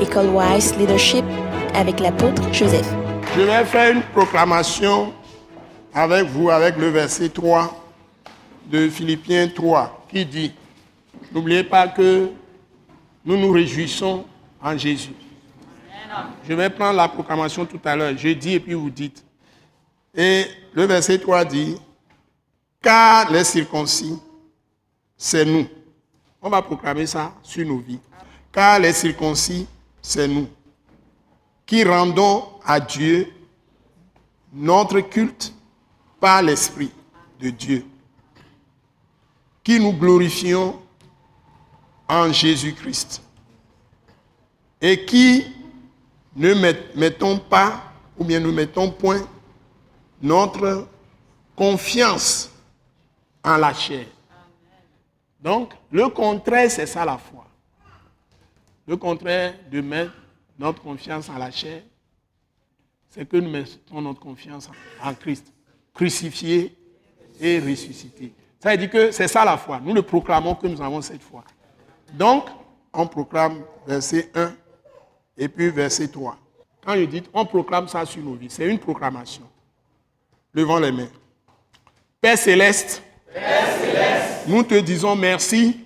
École Wise Leadership avec l'apôtre Joseph. Je vais faire une proclamation avec vous, avec le verset 3 de Philippiens 3, qui dit, n'oubliez pas que nous nous réjouissons en Jésus. Je vais prendre la proclamation tout à l'heure. Je dis et puis vous dites. Et le verset 3 dit, car les circoncis, c'est nous. On va proclamer ça sur nos vies. Car les circoncis, c'est nous qui rendons à Dieu notre culte par l'Esprit de Dieu, qui nous glorifions en Jésus-Christ et qui ne mettons pas ou bien ne mettons point notre confiance en la chair. Donc, le contraire, c'est ça la foi. Le contraire de mettre notre confiance en la chair, c'est que nous mettons notre confiance en Christ, crucifié et ressuscité. Ça veut dire que c'est ça la foi. Nous le proclamons que nous avons cette foi. Donc, on proclame verset 1 et puis verset 3. Quand je dis on proclame ça sur nos vies, c'est une proclamation. Levons les mains. Père céleste, nous te disons merci,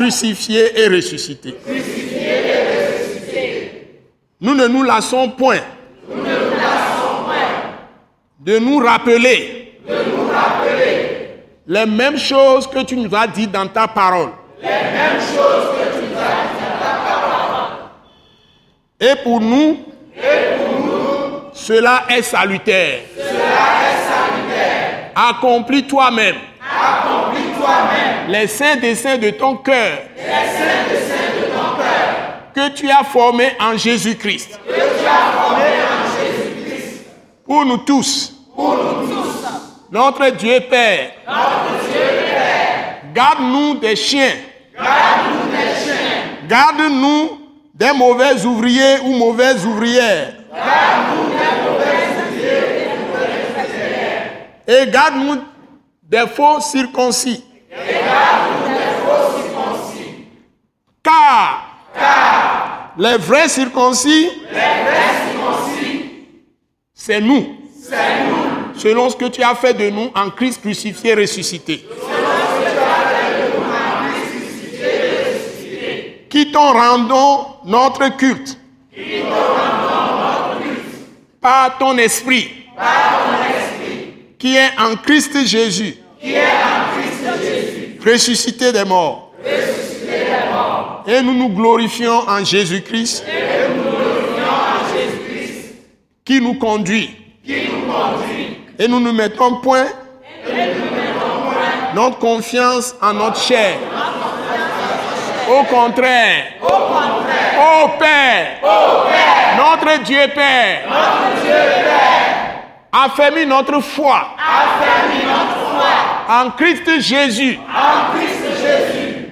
crucifié et ressuscité. Nous ne nous lassons point, de nous rappeler, les mêmes choses que tu nous as dites dans ta parole. Et pour nous, cela est salutaire. Accomplis toi-même. Les saints desseins de ton cœur. Que tu as formé en Jésus-Christ. Pour nous tous. Notre Dieu Père. Garde-nous des chiens. Garde-nous des mauvais ouvriers ou mauvaises ouvrières. Et garde-nous des faux circoncis. Car, les vrais circoncis, c'est nous. Selon ce que tu as fait de nous en Christ crucifié ressuscité. Qui t'en rendons notre culte. Par ton esprit. Qui est en Christ Jésus. Ressuscité des morts. Et nous nous glorifions en Jésus-Christ. Qui nous conduit. Et nous ne mettons point. Notre confiance en notre chair. Au contraire, Ô Père, notre Dieu Père, affermis notre foi, en Christ Jésus,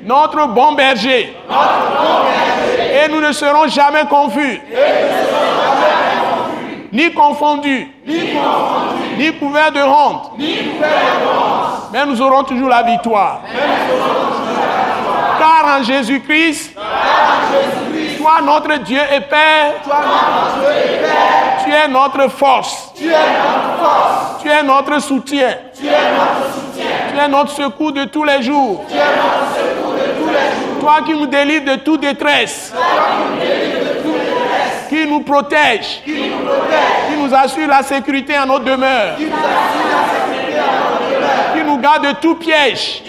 notre bon berger, et nous ne serons jamais confus, ni confondus, ni couverts de honte, mais nous aurons toujours la victoire. Car en Jésus-Christ, toi notre Dieu et Père, tu es notre force. Tu es notre soutien. Tu es notre secours de tous les jours. Toi qui nous délivres de toute détresse. Qui nous protège. Qui nous assure la sécurité en notre demeure. Qui nous garde de tout piège.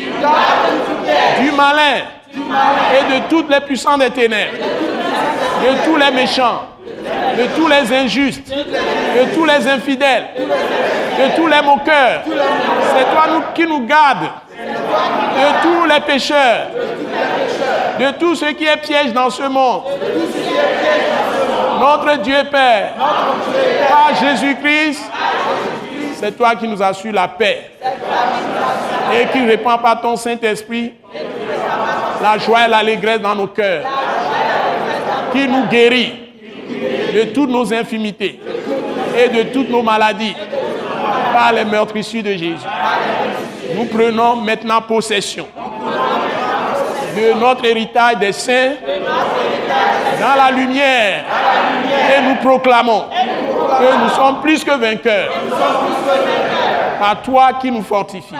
Du malin et de toutes les puissances des ténèbres, de tous les méchants, de tous les injustes, de tous les infidèles, de tous les moqueurs. C'est toi qui nous gardes de tous les pécheurs, de tout ce qui est piège dans ce monde. Notre Dieu Père, par Jésus-Christ, c'est toi qui nous assures la paix et qui répand par ton Saint-Esprit la joie et l'allégresse dans nos cœurs, qui nous guérit de toutes nos infimités et de toutes nos maladies par les meurtrissures de Jésus. Nous prenons maintenant possession de notre héritage des saints dans la lumière et nous proclamons que nous sommes plus que vainqueurs par toi qui nous fortifie.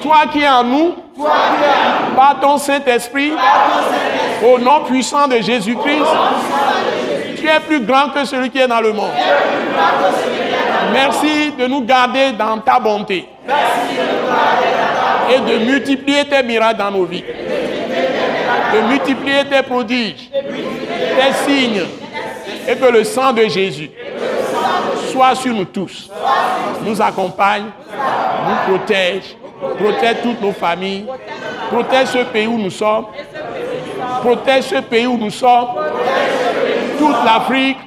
Toi qui es en nous, par ton Saint-Esprit, au nom puissant de Jésus-Christ, tu es plus grand que celui qui est dans le monde. Merci de nous garder dans ta bonté. Et de multiplier tes miracles dans nos vies. De multiplier tes prodiges, tes signes, et que le sang de Jésus soit sur nous tous, nous accompagne, nous protège, protège toutes nos familles, protège ce pays où nous sommes, protège ce pays où nous sommes, toute l'Afrique,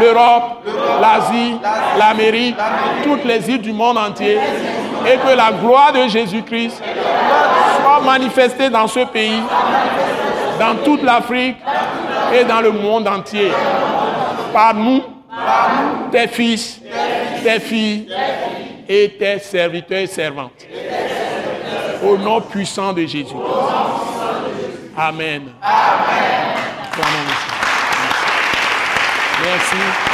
l'Europe, l'Asie, l'Amérique, toutes les îles du monde entier, et que la gloire de Jésus-Christ soit manifestée dans ce pays, dans toute l'Afrique et dans le monde entier. Par nous, tes fils, tes filles et tes serviteurs et servantes. Au nom puissant de Jésus. Amen. Merci.